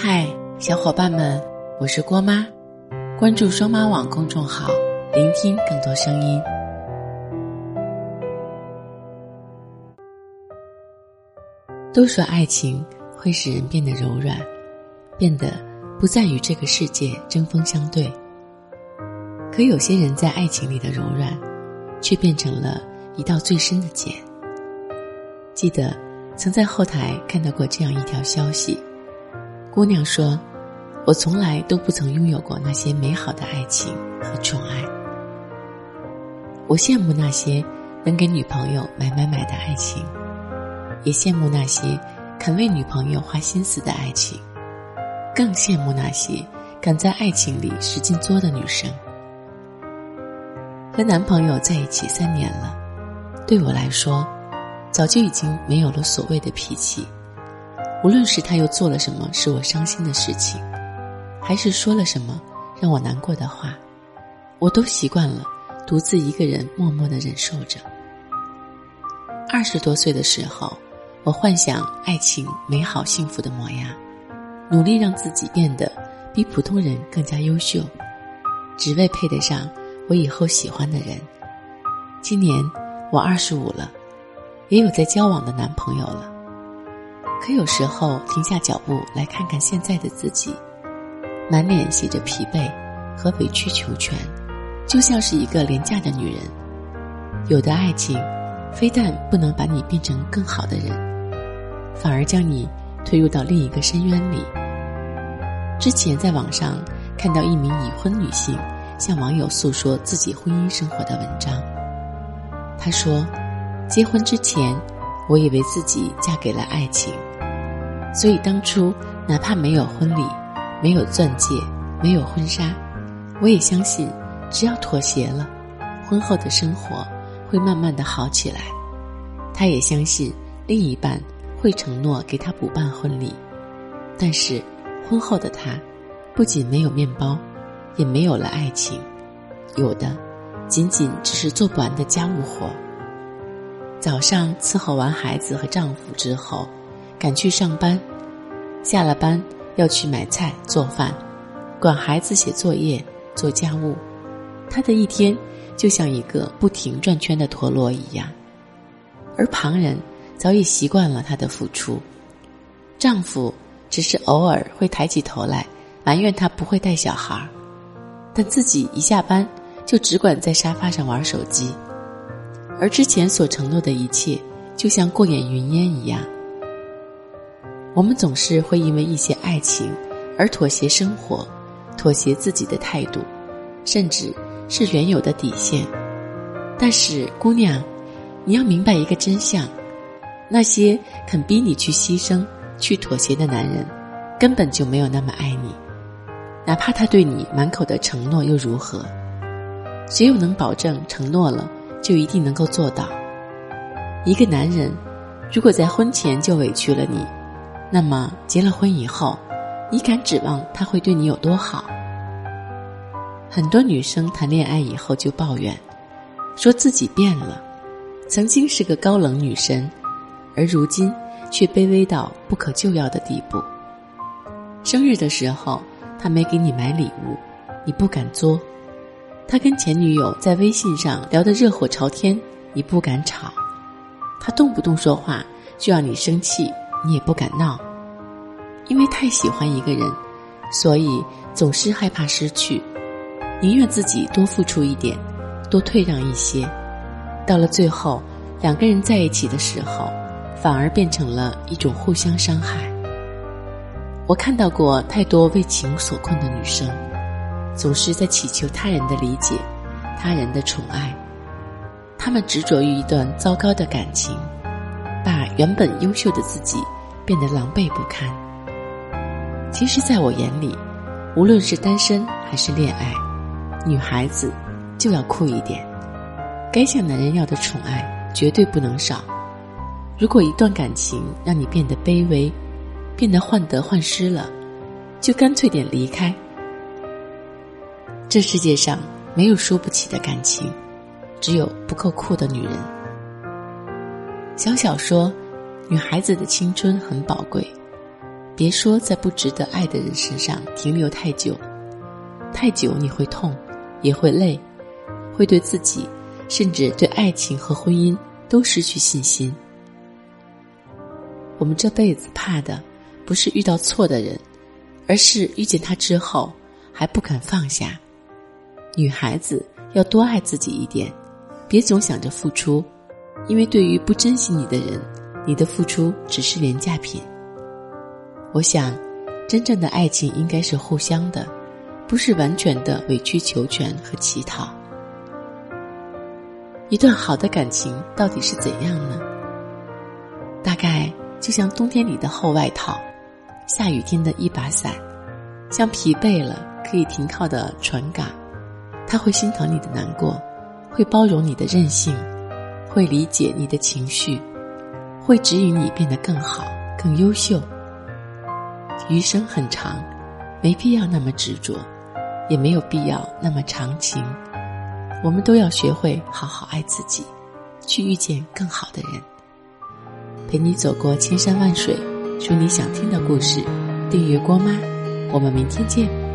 嗨，小伙伴们，我是郭妈，关注双妈网公众号，聆听更多声音。都说爱情会使人变得柔软，变得不再与这个世界针锋相对。可有些人在爱情里的柔软，却变成了一道最深的茧。记得曾在后台看到过这样一条消息。姑娘说：“我从来都不曾拥有过那些美好的爱情和宠爱。我羡慕那些能给女朋友买买买的爱情，也羡慕那些肯为女朋友花心思的爱情，更羡慕那些敢在爱情里使劲作的女生。和男朋友在一起三年了，对我来说，早就已经没有了所谓的脾气。”无论是他又做了什么使我伤心的事情，还是说了什么让我难过的话，我都习惯了独自一个人默默的忍受着。二十多岁的时候，我幻想爱情美好幸福的模样，努力让自己变得比普通人更加优秀，只为配得上我以后喜欢的人。今年我二十五了，也有在交往的男朋友了。可有时候停下脚步来看看现在的自己，满脸写着疲惫和委曲求全，就像是一个廉价的女人。有的爱情，非但不能把你变成更好的人，反而将你推入到另一个深渊里。之前在网上看到一名已婚女性向网友诉说自己婚姻生活的文章，她说：“结婚之前，我以为自己嫁给了爱情。”所以当初哪怕没有婚礼，没有钻戒，没有婚纱，我也相信，只要妥协了，婚后的生活会慢慢的好起来。他也相信另一半会承诺给他补办婚礼，但是婚后的他，不仅没有面包，也没有了爱情，有的仅仅只是做不完的家务活。早上伺候完孩子和丈夫之后。赶去上班，下了班要去买菜做饭，管孩子写作业做家务，她的一天就像一个不停转圈的陀螺一样，而旁人早已习惯了她的付出。丈夫只是偶尔会抬起头来埋怨她不会带小孩，但自己一下班就只管在沙发上玩手机，而之前所承诺的一切就像过眼云烟一样。我们总是会因为一些爱情而妥协生活，妥协自己的态度，甚至是原有的底线。但是，姑娘，你要明白一个真相：那些肯逼你去牺牲、去妥协的男人，根本就没有那么爱你。哪怕他对你满口的承诺又如何？谁又能保证承诺了就一定能够做到？一个男人，如果在婚前就委屈了你，那么结了婚以后，你敢指望他会对你有多好？很多女生谈恋爱以后就抱怨，说自己变了，曾经是个高冷女神，而如今却卑微到不可救药的地步。生日的时候，他没给你买礼物，你不敢作；他跟前女友在微信上聊得热火朝天，你不敢吵；他动不动说话就让你生气。你也不敢闹，因为太喜欢一个人，所以总是害怕失去，宁愿自己多付出一点，多退让一些。到了最后，两个人在一起的时候，反而变成了一种互相伤害。我看到过太多为情所困的女生，总是在祈求他人的理解，他人的宠爱，他们执着于一段糟糕的感情。原本优秀的自己变得狼狈不堪。其实，在我眼里，无论是单身还是恋爱，女孩子就要酷一点。该向男人要的宠爱绝对不能少。如果一段感情让你变得卑微，变得患得患失了，就干脆点离开。这世界上没有输不起的感情，只有不够酷的女人。小小说：“女孩子的青春很宝贵，别说在不值得爱的人身上停留太久，太久你会痛，也会累，会对自己，甚至对爱情和婚姻都失去信心。我们这辈子怕的，不是遇到错的人，而是遇见他之后还不肯放下。女孩子要多爱自己一点，别总想着付出，因为对于不珍惜你的人，你的付出只是廉价品。我想，真正的爱情应该是互相的，不是完全的委曲求全和乞讨。一段好的感情到底是怎样呢？大概。就像冬天里的厚外套，下雨天的一把伞，像疲惫了可以停靠的船港，他会心疼你的难过，会包容你的任性，会理解你的情绪，会指引你变得更好、更优秀。余生很长，没必要那么执着，也没有必要那么长情。我们都要学会好好爱自己，去遇见更好的人。陪你走过千山万水，说你想听的故事。订阅郭妈，我们明天见。